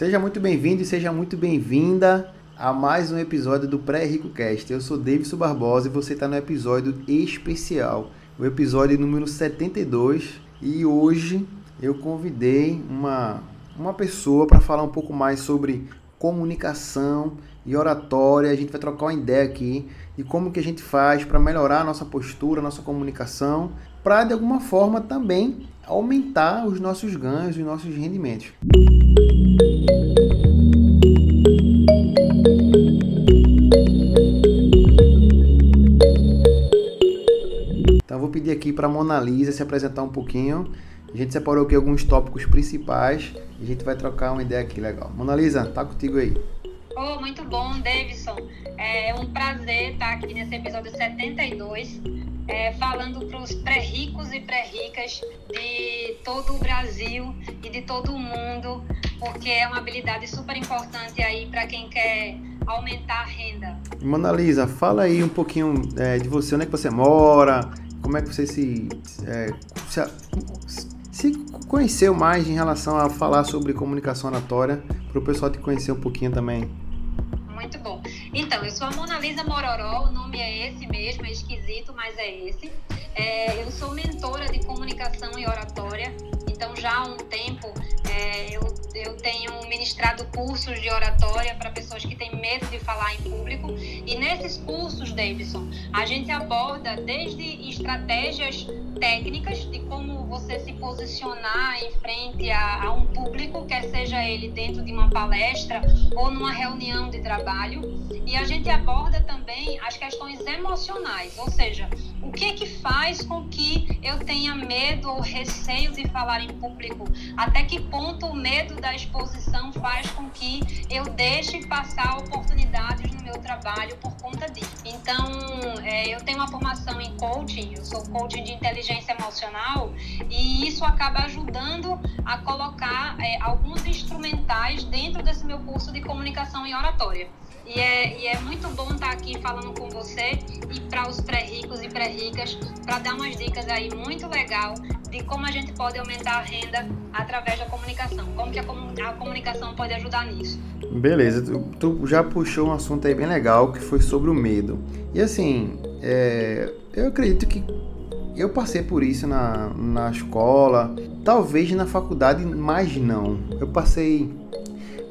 Seja muito bem-vindo e seja muito bem-vinda a mais um episódio do Pré-Rico Cast. Eu sou Davidson Barbosa e você está no episódio especial, o episódio número 72. E hoje eu convidei uma, uma pessoa para falar um pouco mais sobre comunicação e oratória. A gente vai trocar uma ideia aqui de como que a gente faz para melhorar a nossa postura, a nossa comunicação, para de alguma forma também aumentar os nossos ganhos, os nossos rendimentos. Então vou pedir aqui para a Mona Lisa se apresentar um pouquinho. A gente separou aqui alguns tópicos principais e a gente vai trocar uma ideia aqui legal. Mona Lisa, tá contigo aí. Oh, muito bom, Davidson. É um prazer estar aqui nesse episódio 72 é, falando para os pré-ricos e pré-ricas de todo o Brasil e de todo o mundo, porque é uma habilidade super importante aí para quem quer aumentar a renda. Mona Lisa, fala aí um pouquinho é, de você, onde é que você mora, como é que você se, é, se, se conheceu mais em relação a falar sobre comunicação oratória, para o pessoal te conhecer um pouquinho também. Então, eu sou a Mona Lisa Mororó, o nome é esse mesmo, é esquisito, mas é esse. É, eu sou mentora de comunicação e oratória, então já há um tempo é, eu, eu tenho ministrado cursos de oratória para pessoas que têm medo de falar em público. E nesses cursos, Davidson, a gente aborda desde estratégias técnicas de como você se posicionar em frente a, a um público, quer seja ele dentro de uma palestra ou numa reunião de trabalho. E a gente aborda também as questões emocionais, ou seja, o que é que faz com que eu tenha medo ou receio de falar em público? Até que ponto o medo da exposição faz com que eu deixe passar oportunidades no meu trabalho por conta disso? Então, é, eu tenho uma formação em coaching, eu sou coaching de inteligência emocional e isso acaba ajudando a colocar é, alguns instrumentais dentro desse meu curso de comunicação e oratória. E é, e é muito bom estar aqui falando com você e para os pré-ricos e pré-ricas para dar umas dicas aí muito legal de como a gente pode aumentar a renda através da comunicação. Como que a, a comunicação pode ajudar nisso. Beleza, tu, tu, já puxou um assunto aí bem legal que foi sobre o medo. E assim, é, eu acredito que eu passei por isso na, na escola, talvez na faculdade, mas não. Eu passei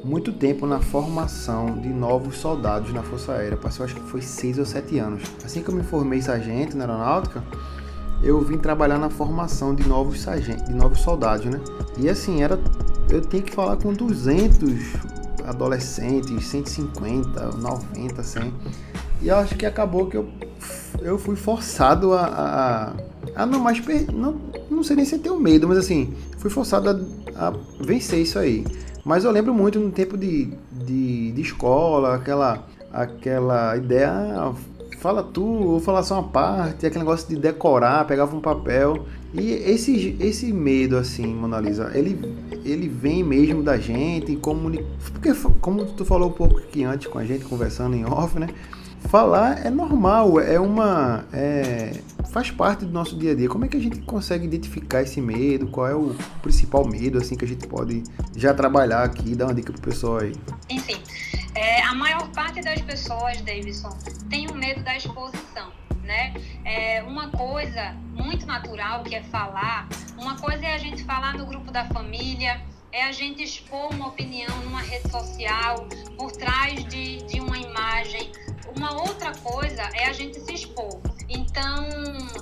muito tempo na formação de novos soldados na Força Aérea. Passei, acho que foi seis ou sete anos. Assim que eu me formei sargento na aeronáutica, eu vim trabalhar na formação de novos sargentos, de novos soldados, né? E assim, era eu tinha que falar com 200 adolescentes, 150, 90, 100. E eu acho que acabou que eu, eu fui forçado a, a, a não mais. Não, não sei nem se eu tenho medo, mas assim, fui forçado a, a vencer isso aí. Mas eu lembro muito no tempo de, de, de escola, aquela, aquela ideia, ah, fala tu, ou falar só uma parte, aquele negócio de decorar, pegava um papel. E esse, esse medo, assim, Mona Lisa, ele, ele vem mesmo da gente, comunica... porque como tu falou um pouco aqui antes com a gente, conversando em off, né? Falar é normal, é uma. É, faz parte do nosso dia a dia. Como é que a gente consegue identificar esse medo? Qual é o principal medo assim que a gente pode já trabalhar aqui, dar uma dica pro pessoal aí? Enfim, é, a maior parte das pessoas, Davidson, tem o medo da exposição. Né? É uma coisa muito natural que é falar, uma coisa é a gente falar no grupo da família, é a gente expor uma opinião numa rede social, por trás de, de uma imagem. Uma outra coisa é a gente se expor. Então,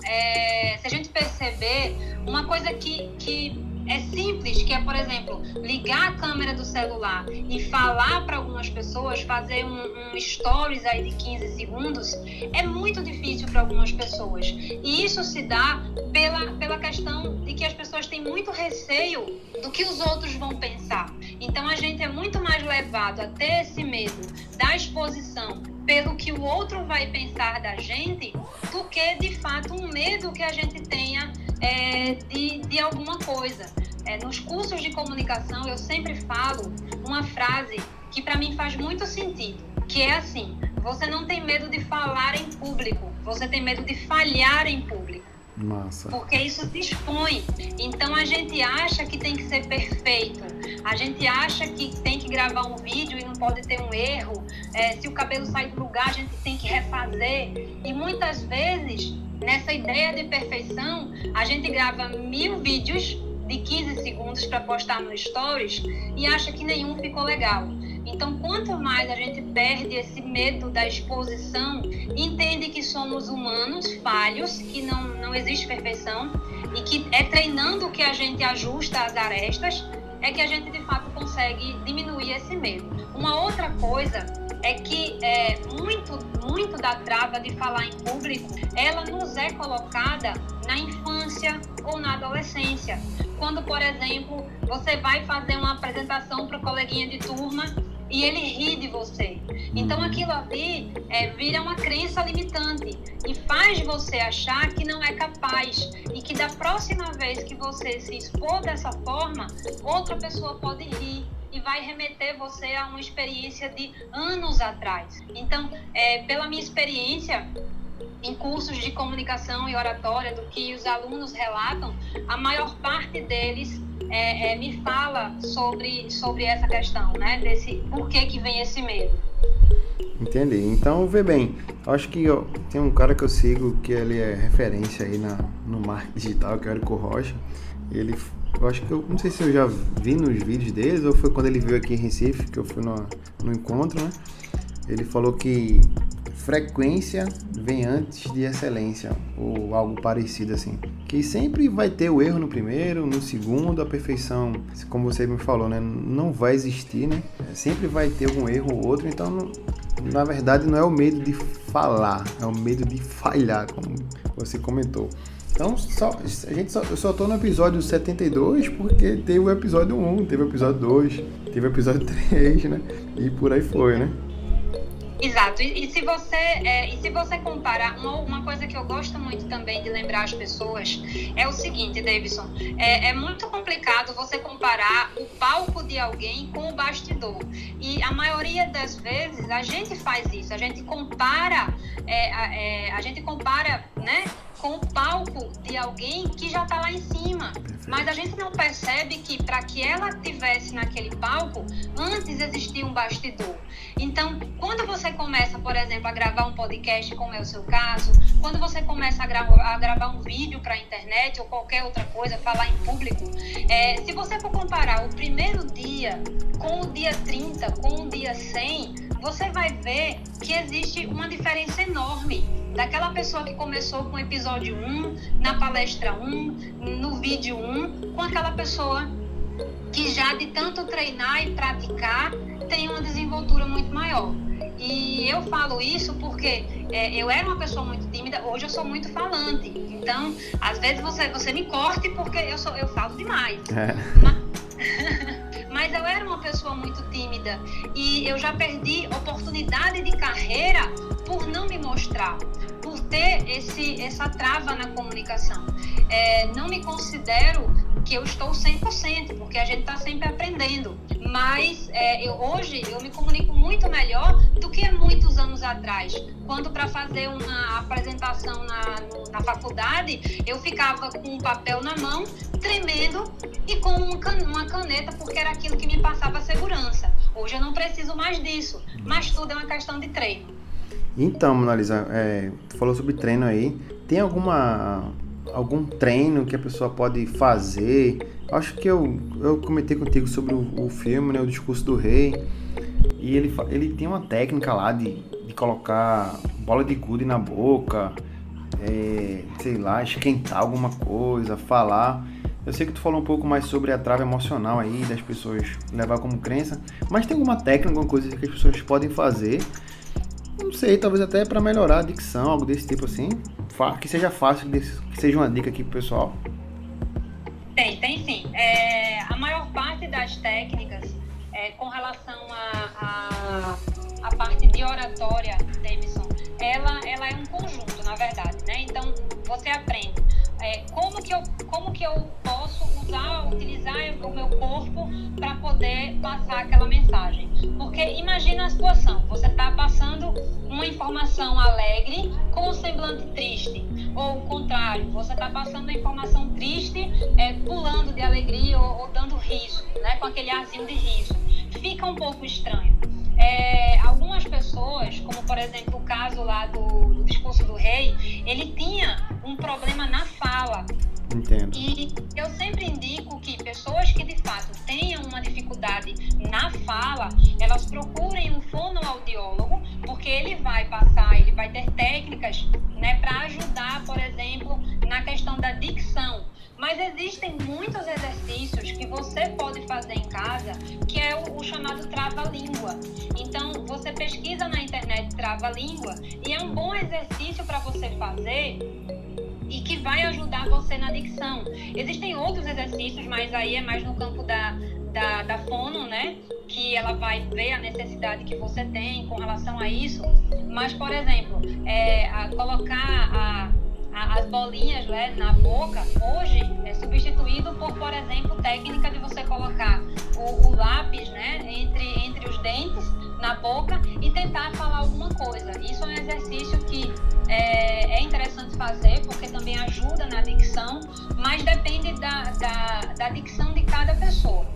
é, se a gente perceber, uma coisa que, que é simples, que é, por exemplo, ligar a câmera do celular e falar para algumas pessoas, fazer um, um, stories aí de 15 segundos, é muito difícil para algumas pessoas. E isso se dá pela, pela questão de que as pessoas têm muito receio do que os outros vão pensar. Então a gente é muito mais levado a ter esse medo da exposição pelo que o outro vai pensar da gente do que de fato um medo que a gente tenha é, de, de alguma coisa. É, nos cursos de comunicação eu sempre falo uma frase que para mim faz muito sentido, que é assim: você não tem medo de falar em público, você tem medo de falhar em público. Massa. Porque isso te expõe. Então a gente acha que tem que ser perfeito A gente acha que tem que gravar um vídeo e não pode ter um erro. É, se o cabelo sai do lugar, a gente tem que refazer. E muitas vezes, nessa ideia de perfeição, a gente grava mil vídeos de 15 segundos para postar no Stories e acha que nenhum ficou legal. Então, quanto mais a gente perde esse medo da exposição, entende que somos humanos, falhos, que não, não existe perfeição e que é treinando que a gente ajusta as arestas, é que a gente de fato consegue diminuir esse medo. Uma outra coisa é que é, muito, muito da trava de falar em público, ela nos é colocada na infância ou na adolescência. Quando, por exemplo, você vai fazer uma apresentação para o coleguinha de turma e ele ri de você. Então aquilo ali é, vira uma crença limitante e faz você achar que não é capaz e que da próxima vez que você se expor dessa forma, outra pessoa pode rir e vai remeter você a uma experiência de anos atrás. Então, é, pela minha experiência, em cursos de comunicação e oratória, do que os alunos relatam, a maior parte deles é, é, me fala sobre, sobre essa questão, né? Desse por que, que vem esse medo. Entendi. Então, vê bem, acho que ó, tem um cara que eu sigo que ele é referência aí na, no marketing digital, que é o Érico Rocha. Ele, eu acho que eu não sei se eu já vi nos vídeos deles ou foi quando ele veio aqui em Recife, que eu fui no, no encontro, né? Ele falou que frequência vem antes de excelência, ou algo parecido assim. Que sempre vai ter o erro no primeiro, no segundo, a perfeição, como você me falou, né? Não vai existir, né? Sempre vai ter algum erro ou outro, então não, na verdade não é o medo de falar, é o medo de falhar, como você comentou. Então, só, a gente só, eu só tô no episódio 72 porque teve o episódio 1, teve o episódio 2, teve o episódio 3, né? E por aí foi, né? Exato. E, e, se você é, e se você comparar uma, uma coisa que eu gosto muito também de lembrar as pessoas é o seguinte, Davidson, é, é muito complicado você comparar o palco de alguém com o bastidor. E a maioria das vezes a gente faz isso. A gente compara, é, é, a gente compara, né? Com o palco de alguém que já está lá em cima. Mas a gente não percebe que para que ela tivesse naquele palco, antes existia um bastidor. Então, quando você começa, por exemplo, a gravar um podcast, como é o seu caso, quando você começa a, gra a gravar um vídeo para a internet ou qualquer outra coisa, falar em público, é, se você for comparar o primeiro dia com o dia 30, com o dia 100, você vai ver que existe uma diferença enorme daquela pessoa que começou com o episódio 1, na palestra 1, no vídeo 1, com aquela pessoa que já de tanto treinar e praticar tem uma desenvoltura muito maior. E eu falo isso porque é, eu era uma pessoa muito tímida, hoje eu sou muito falante. Então, às vezes você, você me corte porque eu, sou, eu falo demais. É. Mas... mas eu era uma pessoa muito tímida e eu já perdi oportunidade de carreira por não me mostrar, por ter esse, essa trava na comunicação. É, não me considero que eu estou 100%, porque a gente está sempre aprendendo. Mas é, eu, hoje eu me comunico muito melhor do que há muitos anos atrás. Quando para fazer uma apresentação na, na faculdade, eu ficava com um papel na mão, tremendo e com uma caneta, porque era aquilo que me passava segurança. Hoje eu não preciso mais disso, mas tudo é uma questão de treino. Então, Monalisa, é, falou sobre treino aí. Tem alguma algum treino que a pessoa pode fazer. Acho que eu, eu comentei contigo sobre o, o filme, né, o Discurso do Rei, e ele, ele tem uma técnica lá de, de colocar bola de gude na boca, é, sei lá, esquentar alguma coisa, falar. Eu sei que tu falou um pouco mais sobre a trava emocional aí, das pessoas levar como crença, mas tem alguma técnica, alguma coisa que as pessoas podem fazer não sei, talvez até para melhorar a dicção, algo desse tipo assim. Que seja fácil, que seja uma dica aqui pro pessoal. Tem, tem sim. É, a maior parte das técnicas é, com relação a, a, a, parte de oratória, Davidson, ela, ela é um conjunto. na verdade, né? Então, você aprende é, como, que eu, como que eu posso usar, utilizar o meu corpo para poder passar aquela mensagem. Porque imagina a situação, você está passando uma informação alegre com um semblante triste. Ou o contrário, você está passando uma informação triste, é, pulando de alegria ou, ou dando riso, né, com aquele arzinho de riso. Fica um pouco estranho. É, pessoas, como por exemplo o caso lá do, do discurso do rei, ele tinha um problema na fala. Entendo. E eu sempre indico que pessoas que de fato tenham uma dificuldade na fala, elas procurem um fonoaudiólogo, porque ele vai passar, ele vai ter técnicas né, para ajudar, por exemplo, na questão da dicção. Mas existem muitos exercícios que você pode fazer em casa, que é o, o chamado trava-língua. Então, você pesquisa na internet trava-língua e é um bom exercício para você fazer e que vai ajudar você na dicção. Existem outros exercícios, mas aí é mais no campo da, da, da fono, né? Que ela vai ver a necessidade que você tem com relação a isso. Mas, por exemplo, é, a colocar a as bolinhas né, na boca, hoje é substituído por, por exemplo, técnica de você colocar o, o lápis né, entre, entre os dentes na boca e tentar falar alguma coisa. Isso é um exercício que é, é interessante fazer porque também ajuda na dicção, mas depende da, da, da dicção de cada pessoa.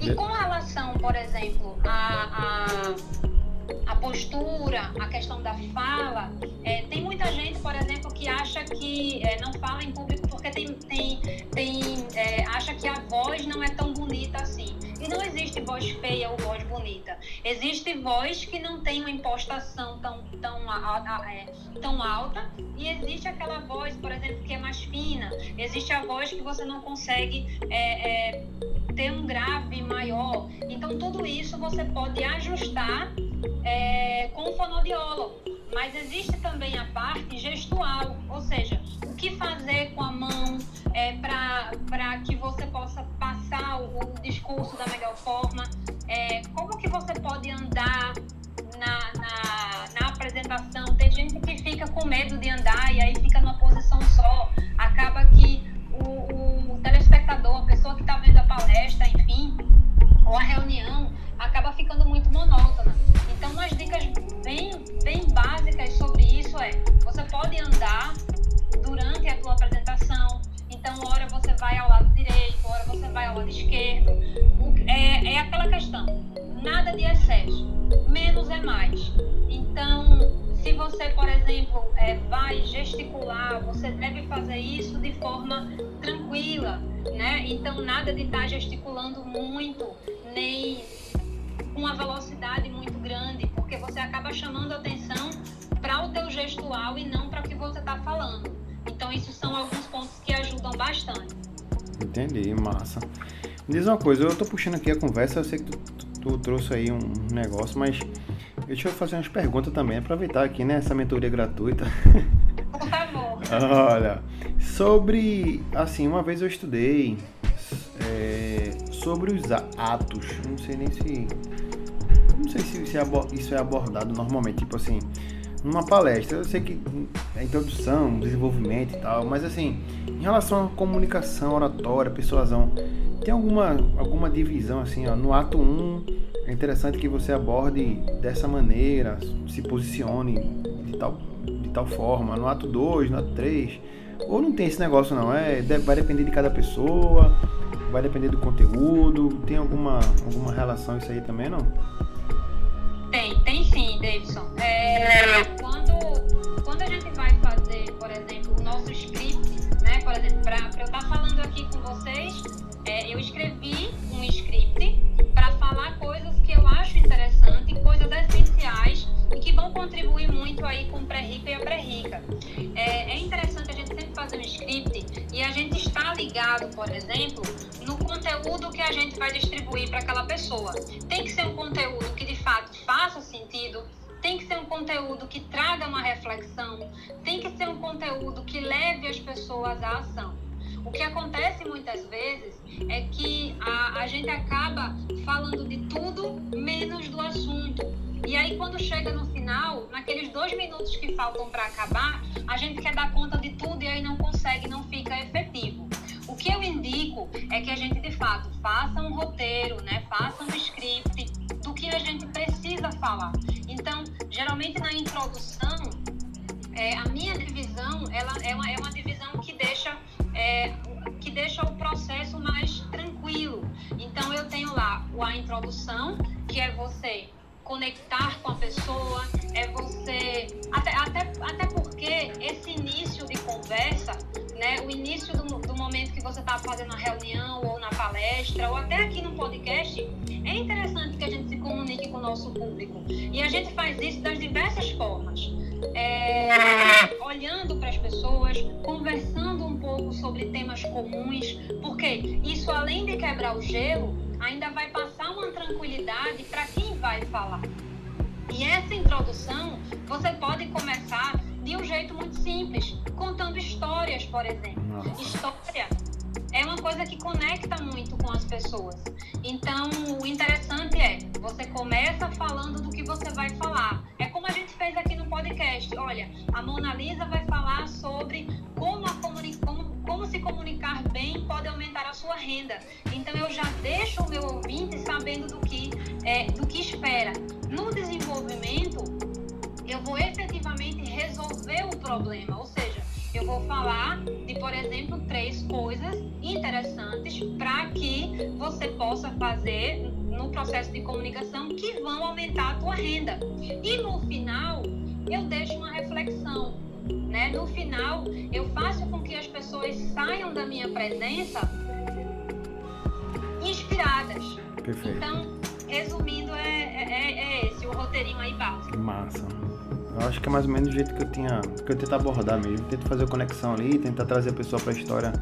E com relação, por exemplo, a, a a postura, a questão da fala. É, tem muita gente, por exemplo, que acha que é, não fala em público porque tem, tem, tem é, acha que a voz não é tão bonita assim. E não existe voz feia ou voz bonita. Existe voz que não tem uma impostação tão, tão, a, a, é, tão alta e existe aquela voz, por exemplo, que é mais fina. Existe a voz que você não consegue é, é, ter um grave maior. Então, tudo isso você pode ajustar é, com o fonoaudiólogo. Mas existe também a parte gestual, ou seja, o que fazer com a mão é, para que você possa passar o, discurso da melhor forma, Entendi, massa. Me diz uma coisa, eu estou puxando aqui a conversa, eu sei que tu, tu, tu trouxe aí um negócio, mas deixa eu fazer umas perguntas também, aproveitar aqui, né, essa mentoria gratuita. Por favor. Olha, sobre, assim, uma vez eu estudei é, sobre os atos, não sei nem se não sei se isso é abordado normalmente, tipo assim, numa palestra. Eu sei que é introdução, desenvolvimento e tal, mas assim, em relação à comunicação, oratória, persuasão, tem alguma, alguma divisão assim, ó, no ato 1 é interessante que você aborde dessa maneira, se posicione de tal, de tal forma, no ato 2, no ato 3, ou não tem esse negócio não, é, vai depender de cada pessoa, vai depender do conteúdo, tem alguma, alguma relação isso aí também não? Tem, tem sim, Davidson. É, aqui com vocês, é, eu escrevi um script para falar coisas que eu acho interessantes, coisas essenciais e que vão contribuir muito aí com o pré-rica e a pré-rica. É, é interessante a gente sempre fazer um script e a gente está ligado, por exemplo, no conteúdo que a gente vai distribuir para aquela pessoa. Tem que ser um conteúdo que de fato faça sentido, tem que ser um conteúdo que traga uma reflexão, tem que ser um conteúdo que leve as pessoas à ação. O que acontece muitas vezes é que a, a gente acaba falando de tudo menos do assunto. E aí, quando chega no final, naqueles dois minutos que faltam para acabar, a gente quer dar conta de tudo e aí não consegue, não fica efetivo. O que eu indico é que a gente de fato faça um roteiro, né? Faça um script do que a gente precisa falar. Então, geralmente na introdução, é, a minha divisão ela é uma, é uma divisão que deixa é, que deixa o processo mais tranquilo. Então eu tenho lá a introdução, que é você conectar com a pessoa, é você. Até, até, até porque esse início de conversa, né, o início do, do momento que você está fazendo a reunião ou na palestra, ou até aqui no podcast, é interessante que a gente se comunique com o nosso público. E a gente faz isso das diversas formas. É, sobre temas comuns, porque isso, além de quebrar o gelo, ainda vai passar uma tranquilidade para quem vai falar. E essa introdução você pode começar de um jeito muito simples, contando histórias, por exemplo. Nossa. História é uma coisa que conecta muito com as pessoas. Então, o interessante é, você começa falando do que você vai falar. É como a gente fez aqui no podcast. Olha, a Mona Lisa vai falar sobre como, se comunicar bem pode aumentar a sua renda. Então, eu já deixo o meu ouvinte sabendo do que, é, do que espera. No desenvolvimento, eu vou efetivamente resolver o problema, ou seja, eu vou falar de, por exemplo, três coisas interessantes para que você possa fazer no processo de comunicação que vão aumentar a tua renda. E no final, eu deixo uma reflexão. Né? No final, eu faço com que as pessoas saiam da minha presença inspiradas. Perfeito. Então, resumindo, é, é, é esse o roteirinho aí básico. Massa. Eu acho que é mais ou menos do jeito que eu tinha, que eu tento abordar mesmo. Tento fazer a conexão ali, tentar trazer a pessoa para a história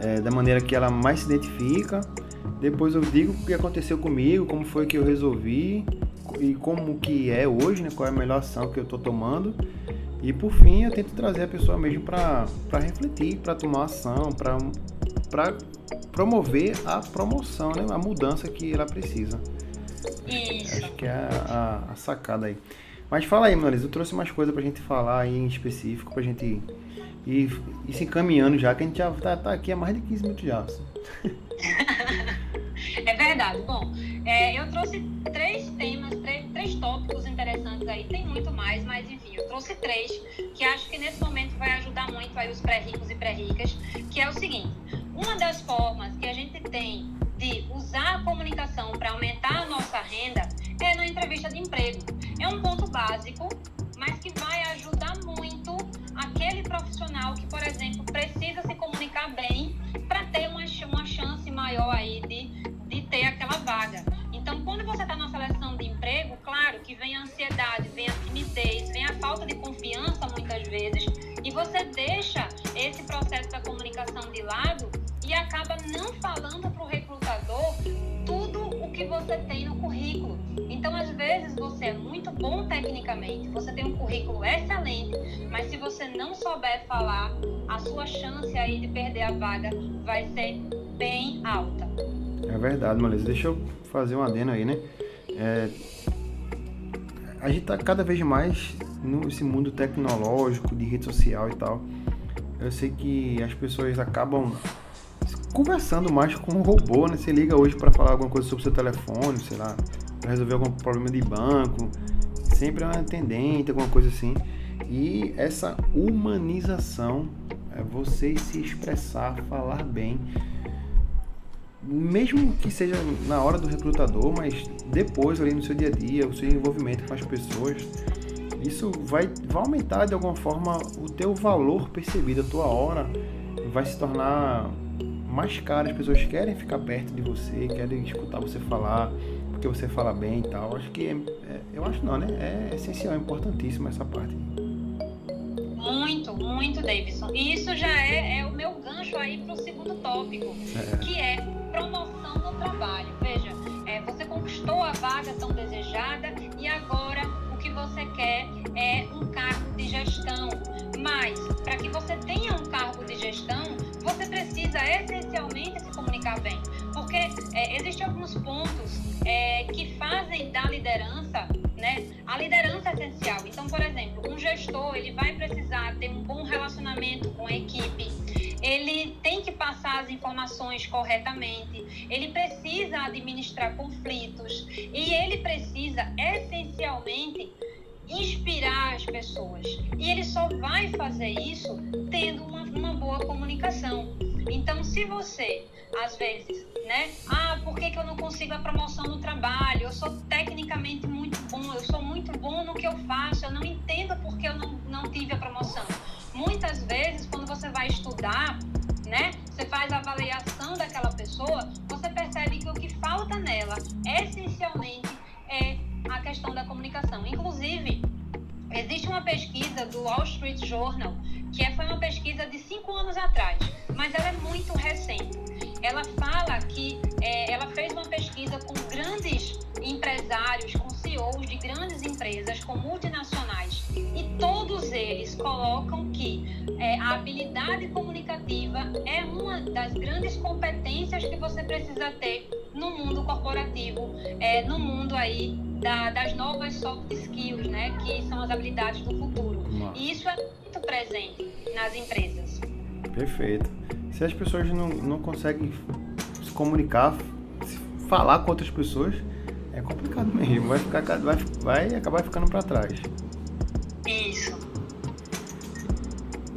é, da maneira que ela mais se identifica. Depois eu digo o que aconteceu comigo, como foi que eu resolvi e como que é hoje, né? Qual é a melhor ação que eu estou tomando. E por fim eu tento trazer a pessoa mesmo para refletir, para tomar ação, para promover a promoção, né? A mudança que ela precisa. Isso. Acho que é a, a, a sacada aí. Mas fala aí, Marisa, eu trouxe mais coisa pra gente falar aí em específico, pra gente ir, ir, ir se encaminhando já, que a gente já tá, tá aqui há mais de 15 minutos já. Assim. é verdade. Bom, é, eu trouxe três temas, três, três tópicos interessantes aí, tem muito mais, mas trouxe três que acho que nesse momento vai ajudar muito aí os pré-ricos e pré-ricas, que é o seguinte, uma das formas que a gente tem de usar a comunicação para aumentar a nossa renda é na entrevista de emprego. É um ponto básico, mas que vai ajudar muito aquele profissional que, por exemplo, precisa se comunicar bem para ter uma, uma chance maior aí de, de ter aquela vaga. Então, quando você está na que vem a ansiedade, vem a timidez, vem a falta de confiança muitas vezes, e você deixa esse processo da comunicação de lado e acaba não falando para o recrutador tudo o que você tem no currículo. Então, às vezes, você é muito bom tecnicamente, você tem um currículo excelente, mas se você não souber falar, a sua chance aí de perder a vaga vai ser bem alta. É verdade, Melissa. Deixa eu fazer um adeno aí, né? É... A gente tá cada vez mais nesse mundo tecnológico, de rede social e tal. Eu sei que as pessoas acabam conversando mais com um robô, né? Você liga hoje para falar alguma coisa sobre o seu telefone, sei lá, para resolver algum problema de banco, sempre é um atendente, alguma coisa assim. E essa humanização, é você se expressar, falar bem, mesmo que seja na hora do recrutador, mas depois ali no seu dia a dia, o seu envolvimento com as pessoas, isso vai, vai aumentar de alguma forma o teu valor percebido, a tua hora vai se tornar mais caro, as pessoas querem ficar perto de você, querem escutar você falar, porque você fala bem e tal. Acho que, é, é, eu acho não, né? É essencial, é importantíssimo essa parte. Muito, muito, Davidson. E isso já é, é o meu gancho aí para o segundo tópico, é. que é promoção no trabalho. Veja, é, você conquistou a vaga tão desejada e agora o que você quer é um cargo de gestão. Mas, para que você tenha um cargo de gestão, você precisa essencialmente se comunicar bem. Porque é, existem alguns pontos é, que fazem da liderança, né? A liderança é gestor ele vai precisar ter um bom relacionamento com a equipe, passar as informações corretamente, ele precisa administrar conflitos e ele precisa essencialmente inspirar as pessoas. E ele só vai fazer isso tendo uma, uma boa comunicação. Então, se você, às vezes, né? Ah, por que, que eu não consigo a promoção no trabalho? Eu sou tecnicamente muito bom, eu sou muito bom no que eu faço, eu não entendo por que eu não, não tive a promoção. Muitas vezes, quando você vai estudar, né? Você faz a avaliação daquela pessoa, você percebe que o que falta nela, essencialmente, é a questão da comunicação. Inclusive, existe uma pesquisa do Wall Street Journal, que é, foi uma pesquisa de cinco anos atrás, mas ela é muito recente. Ela fala que é, ela fez uma pesquisa com grandes empresários, com CEOs de grandes empresas, com multinacionais, colocam que é, a habilidade comunicativa é uma das grandes competências que você precisa ter no mundo corporativo, é, no mundo aí da, das novas soft skills, né, que são as habilidades do futuro. Nossa. E isso é muito presente nas empresas. Perfeito. Se as pessoas não, não conseguem se comunicar, se falar com outras pessoas, é complicado mesmo. Vai, ficar, vai, vai acabar ficando para trás. Isso.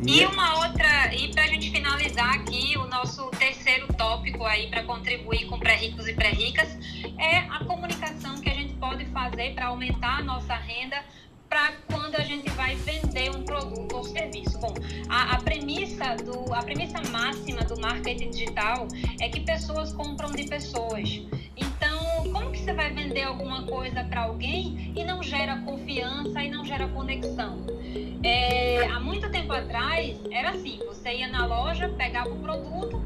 E, uma outra, e para a gente finalizar aqui, o nosso terceiro tópico aí para contribuir com pré-ricos e pré-ricas é a comunicação que a gente pode fazer para aumentar a nossa renda para quando a gente vai vender um produto ou serviço. Bom, a, a, premissa do, a premissa máxima do marketing digital é que pessoas compram de pessoas. Então, como que você vai vender alguma coisa para alguém e não gera confiança e não gera conexão? É, há muito tempo atrás era assim: você ia na loja, pegava o produto,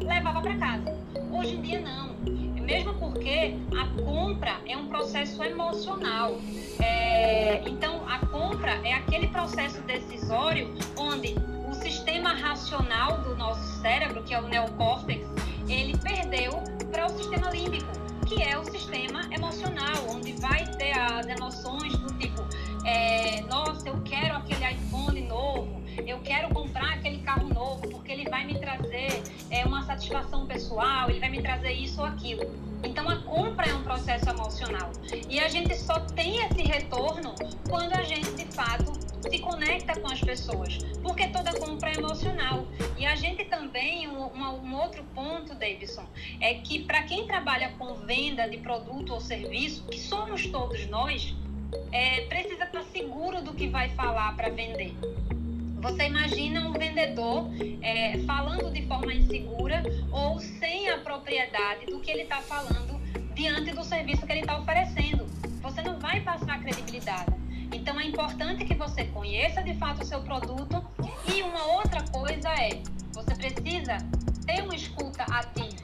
levava para casa. Hoje em dia não mesmo porque a compra é um processo emocional. É, então, a compra é aquele processo decisório onde o sistema racional do nosso cérebro, que é o neocórtex, ele perdeu para o sistema límbico, que é o sistema emocional, onde vai ter as emoções do tipo, é, nossa, eu quero aquele iPhone eu quero comprar aquele carro novo porque ele vai me trazer é, uma satisfação pessoal, ele vai me trazer isso ou aquilo. Então a compra é um processo emocional e a gente só tem esse retorno quando a gente de fato se conecta com as pessoas, porque toda compra é emocional. E a gente também, um, um outro ponto, Davidson, é que para quem trabalha com venda de produto ou serviço, que somos todos nós, é, precisa estar seguro do que vai falar para vender. Você imagina um vendedor é, falando de forma insegura ou sem a propriedade do que ele está falando diante do serviço que ele está oferecendo. Você não vai passar credibilidade. Então é importante que você conheça de fato o seu produto e uma outra coisa é você precisa ter uma escuta ativa.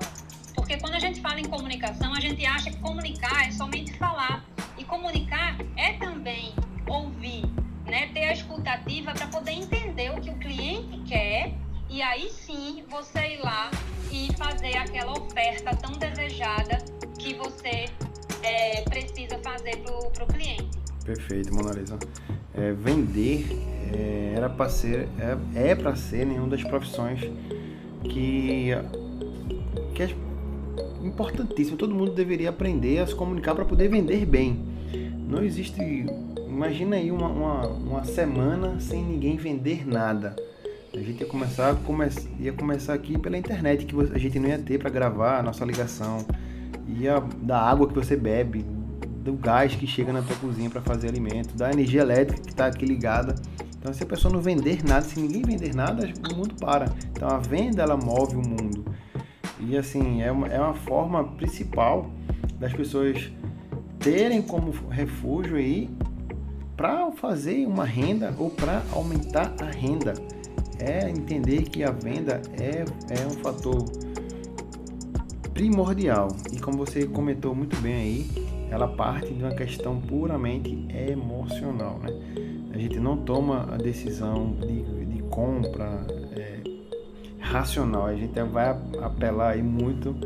Porque quando a gente fala em comunicação, a gente acha que comunicar é somente falar. E comunicar é também ouvir, né? ter a escutativa para poder entender o que o cliente quer e aí sim você ir lá e fazer aquela oferta tão desejada que você é, precisa fazer para o cliente. Perfeito, Mona Lisa. É, vender é, era para ser é, é para ser nenhuma das profissões que que é importantíssimo. Todo mundo deveria aprender a se comunicar para poder vender bem. Não existe Imagina aí uma, uma, uma semana sem ninguém vender nada. A gente ia começar, come, ia começar aqui pela internet, que a gente não ia ter para gravar a nossa ligação. Ia da água que você bebe, do gás que chega na tua cozinha para fazer alimento, da energia elétrica que está aqui ligada. Então, se a pessoa não vender nada, se ninguém vender nada, o mundo para. Então, a venda ela move o mundo. E assim, é uma, é uma forma principal das pessoas terem como refúgio aí para fazer uma renda ou para aumentar a renda. É entender que a venda é, é um fator primordial. E como você comentou muito bem aí, ela parte de uma questão puramente emocional. Né? A gente não toma a decisão de, de compra é, racional, a gente vai apelar aí muito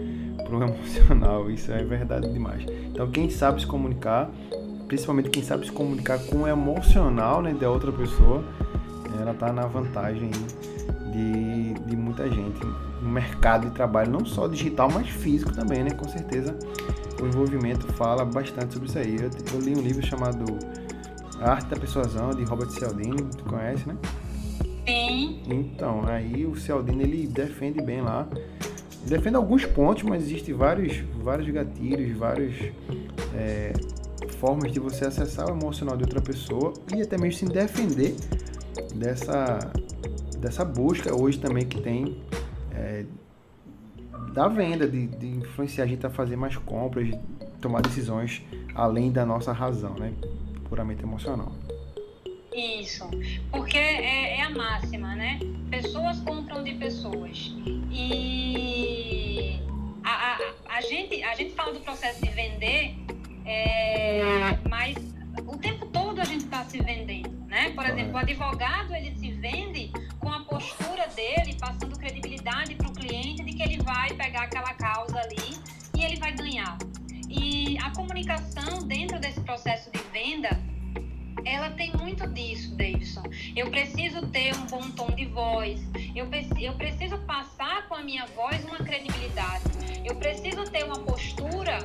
pro emocional. Isso é verdade demais. Então, quem sabe se comunicar principalmente quem sabe se comunicar com o emocional né, da outra pessoa, ela está na vantagem de, de muita gente no mercado de trabalho, não só digital, mas físico também, né? Com certeza o envolvimento fala bastante sobre isso aí. Eu, eu li um livro chamado A Arte da Persuasão, de Robert Cialdini, tu conhece, né? Sim. Então, aí o Cialdini ele defende bem lá. Defende alguns pontos, mas existem vários, vários gatilhos, várias é, formas de você acessar o emocional de outra pessoa e até mesmo se defender dessa, dessa busca hoje também que tem é, da venda, de, de, influenciar a gente a fazer mais compras, tomar decisões além da nossa razão, né? Puramente emocional. Isso, porque é, é, a máxima, né? Pessoas compram de pessoas. E a, a, a, gente, a gente fala do processo de vender, é, mas o tempo todo a gente está se vendendo, né? Por exemplo, o advogado ele se vende com a postura dele, passando credibilidade para o cliente de que ele vai pegar aquela causa ali e ele vai ganhar. E a comunicação dentro desse processo de venda ela tem muito disso, Davidson. Eu preciso ter um bom tom de voz, eu, eu preciso passar com a minha voz uma credibilidade, eu preciso ter uma postura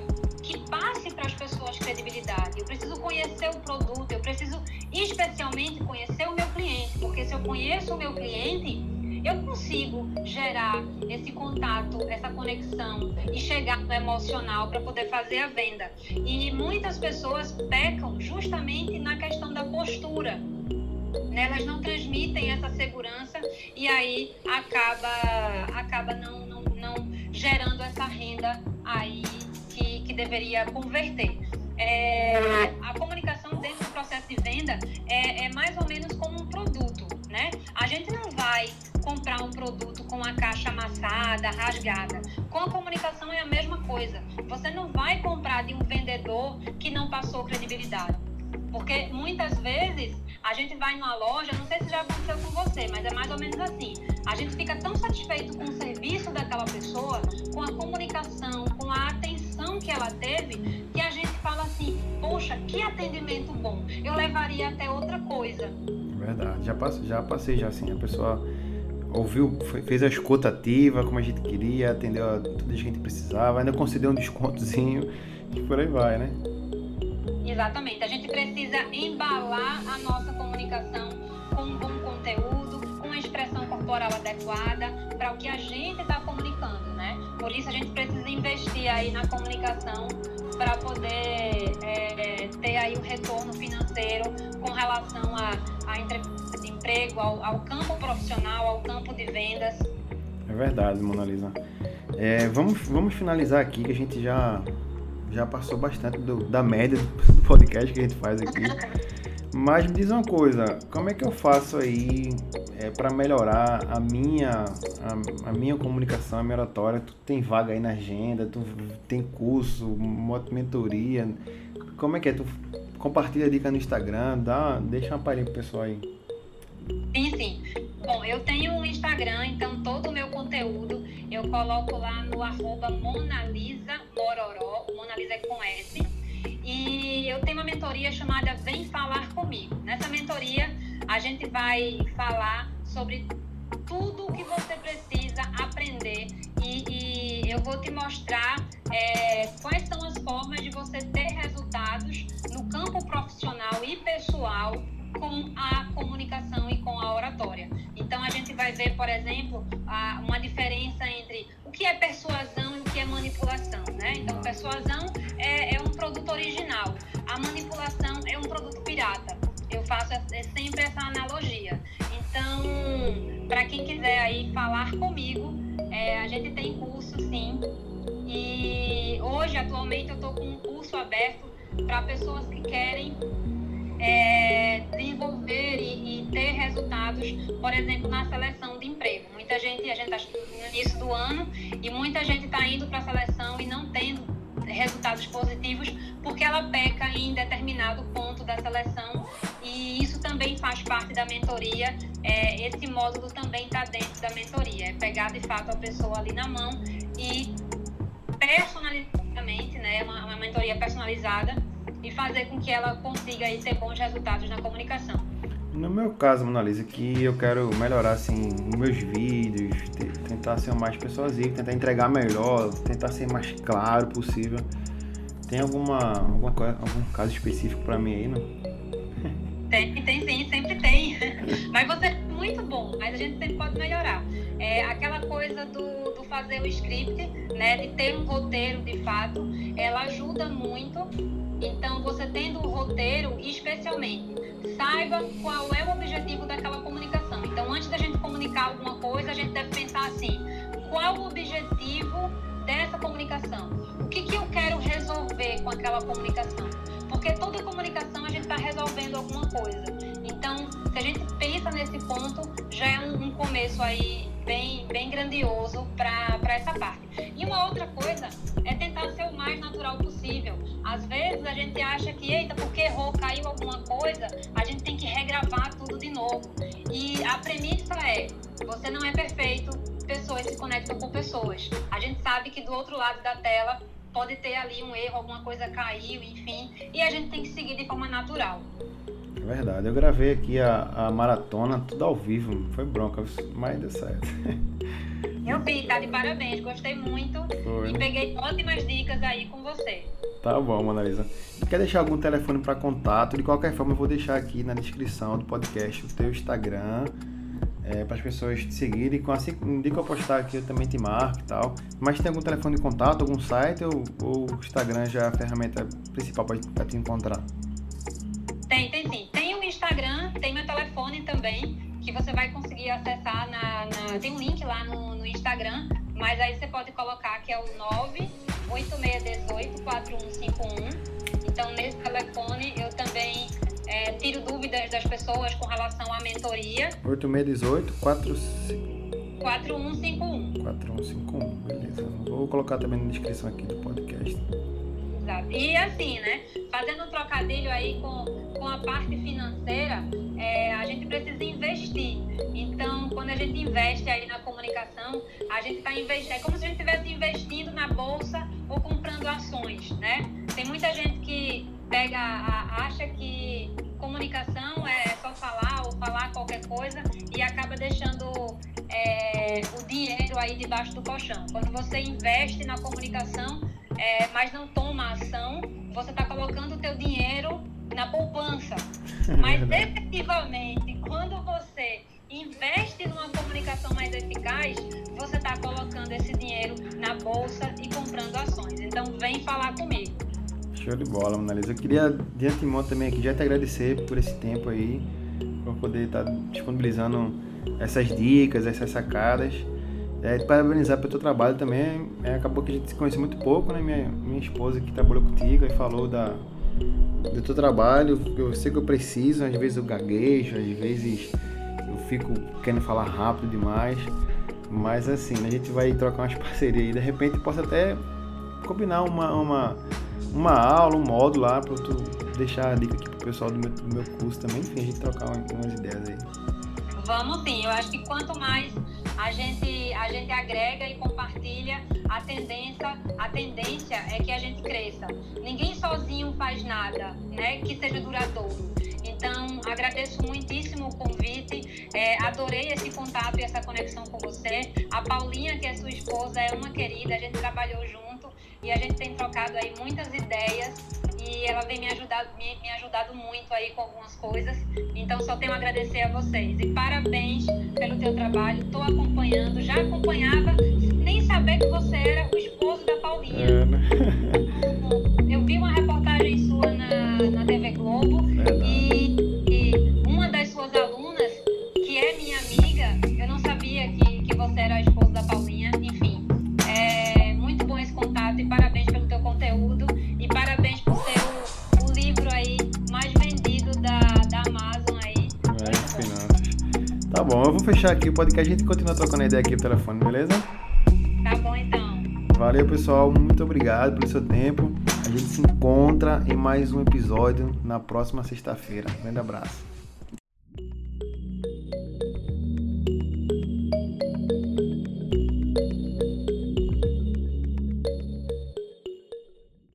que passe para as pessoas credibilidade, eu preciso conhecer o produto, eu preciso especialmente conhecer o meu cliente, porque se eu conheço o meu cliente, eu consigo gerar esse contato, essa conexão e chegar no emocional para poder fazer a venda. E muitas pessoas pecam justamente na questão da postura. Né? Elas não transmitem essa segurança e aí acaba, acaba não, não, não gerando essa renda aí deveria converter. É, a comunicação dentro do processo de venda é, é mais ou menos como um produto, né? A gente não vai comprar um produto com a caixa amassada, rasgada. Com a comunicação é a mesma coisa. Você não vai comprar de um vendedor que não passou credibilidade. Porque muitas vezes a gente vai numa loja, não sei se já aconteceu com você, mas é mais ou menos assim. A gente fica tão satisfeito com o serviço daquela pessoa, com a comunicação, que ela teve, que a gente fala assim: poxa, que atendimento bom. Eu levaria até outra coisa. Verdade, já passei, já passei já assim, a pessoa ouviu, fez a escuta ativa como a gente queria, atendeu a tudo que a gente precisava, ainda concedeu um descontozinho e por aí vai, né? Exatamente. A gente precisa embalar a nossa comunicação com um bom conteúdo, com uma expressão corporal adequada para o que a gente está? Por isso a gente precisa investir aí na comunicação para poder é, ter aí o retorno financeiro com relação a, a entrevista de emprego, ao, ao, campo profissional, ao campo de vendas. É verdade, Mona Lisa. É, vamos, vamos finalizar aqui, que a gente já, já passou bastante do, da média do podcast que a gente faz aqui. Mas me diz uma coisa, como é que eu faço aí é, para melhorar a minha, a, a, minha comunicação, a minha oratória? Tu tem vaga aí na agenda, tu tem curso, mentoria. Como é que é? Tu compartilha a dica no Instagram, dá, deixa uma palhinha pro pessoal aí. Sim, sim. Bom, eu tenho um Instagram, então todo o meu conteúdo eu coloco lá no arroba Monalisa Mororó, Monalisa é com S. E eu tenho uma mentoria chamada Vem Falar Comigo. Nessa mentoria a gente vai falar sobre tudo o que você precisa aprender e, e eu vou te mostrar é, quais são as formas de você ter resultados no campo profissional e pessoal com a comunicação e com a oratória. Então a gente vai ver, por exemplo, a, uma diferença entre o que é persuasão e o que é manipulação. Né? Então, persuasão é, é um produto original, a manipulação é um produto pirata. Eu faço é sempre essa analogia. Então, para quem quiser aí falar comigo, é, a gente tem curso sim. E hoje, atualmente, eu estou com um curso aberto para pessoas que querem é, desenvolver e, e, ter resultados, por exemplo, na seleção de emprego. Muita gente, a gente está no início do ano e muita gente está indo para a seleção e não tendo resultados positivos porque ela peca em determinado ponto da seleção e isso também faz parte da mentoria. É, esse módulo também está dentro da mentoria, é pegar de fato a pessoa ali na mão e personalizadamente, né, uma, uma mentoria personalizada e fazer com que ela consiga aí, ter bons resultados na comunicação. No meu caso, Monalisa, que eu quero melhorar assim meus vídeos, tentar ser mais persuasivo, tentar entregar melhor, tentar ser mais claro possível. Tem alguma, alguma algum caso específico para mim aí, não? Tem, tem sim, sempre tem. Mas você é muito bom, mas a gente sempre pode melhorar. É, aquela coisa do, do fazer o script, né, de ter um roteiro de fato, ela ajuda muito. Então, você tendo um roteiro, especialmente, saiba qual é o objetivo daquela comunicação. Então, antes da gente comunicar alguma coisa, a gente deve pensar assim: qual o objetivo dessa comunicação? O que, que eu quero resolver com aquela comunicação? Porque toda comunicação a gente está resolvendo alguma coisa. Então, se a gente pensa nesse ponto, já é um, um começo aí bem, bem grandioso para essa parte. E uma outra coisa é tentar ser o mais natural possível. Às vezes a gente acha que, eita, porque errou, caiu alguma coisa, a gente tem que regravar tudo de novo. E a premissa é: você não é perfeito, pessoas se conectam com pessoas. A gente sabe que do outro lado da tela pode ter ali um erro, alguma coisa caiu, enfim, e a gente tem que seguir de forma natural. É verdade, eu gravei aqui a, a maratona tudo ao vivo, foi bronca, mas deu certo. Eu vi, tá de parabéns, gostei muito foi. e peguei ótimas dicas aí com você. Tá bom, Monalisa. Quer deixar algum telefone para contato? De qualquer forma, eu vou deixar aqui na descrição do podcast o teu Instagram, é, para as pessoas te seguirem. Com assim, dia que eu postar aqui, eu também te marco e tal. Mas tem algum telefone de contato, algum site ou, o Instagram já é a ferramenta principal para te encontrar? Tem, tem sim. Tem o Instagram, tem meu telefone também, que você vai conseguir acessar na. na tem um link lá no, no Instagram, mas aí você pode colocar que é o 98618 4151. Então, nesse telefone eu também é, tiro dúvidas das pessoas com relação à mentoria. 8618 4151. 4151, beleza. Vou colocar também na descrição aqui do podcast. Exato. E assim, né? Fazendo um trocadilho aí com, com a parte financeira, é, a gente precisa investir. Então, quando a gente investe aí na comunicação, a gente está investindo. É como se a gente estivesse investindo na bolsa ou comprando ações, né? Tem muita gente que pega, acha que comunicação é só falar ou falar qualquer coisa e acaba deixando é, o dinheiro aí debaixo do colchão. Quando você investe na comunicação, é, mas não toma ação, você está colocando o teu dinheiro na poupança. Mas efetivamente, quando você investe numa comunicação mais eficaz, você está colocando esse dinheiro na bolsa e comprando ações. Então, vem falar comigo. Show de bola, Monalisa. Eu queria, de antemão também aqui, já te agradecer por esse tempo aí, por poder estar tá disponibilizando essas dicas, essas sacadas. É, te parabenizar pelo teu trabalho também. É, acabou que a gente se conhece muito pouco, né? Minha, minha esposa que trabalhou contigo e falou da, do teu trabalho. Eu sei que eu preciso, às vezes eu gaguejo, às vezes eu fico querendo falar rápido demais. Mas assim, a gente vai trocar umas parcerias e de repente posso até combinar uma, uma uma aula, um módulo lá para tu deixar a dica aqui pro pessoal do meu, do meu curso também, enfim, a gente trocar umas ideias aí. Vamos sim, eu acho que quanto mais a gente, a gente agrega e compartilha, a tendência, a tendência é que a gente cresça. Ninguém sozinho faz nada, né, que seja duradouro. Então, agradeço muitíssimo o convite, é, adorei esse contato e essa conexão com você. A Paulinha, que é sua esposa, é uma querida, a gente trabalhou junto e a gente tem trocado aí muitas ideias e ela vem me ajudado, me, me ajudado muito aí com algumas coisas. Então só tenho a agradecer a vocês. E parabéns pelo teu trabalho. Estou acompanhando, já acompanhava, nem saber que você era o esposo da Paulinha. É, né? fechar aqui o podcast, a gente continua trocando ideia aqui no telefone, beleza? Tá bom então. Valeu pessoal, muito obrigado pelo seu tempo. A gente se encontra em mais um episódio na próxima sexta-feira. Um grande abraço.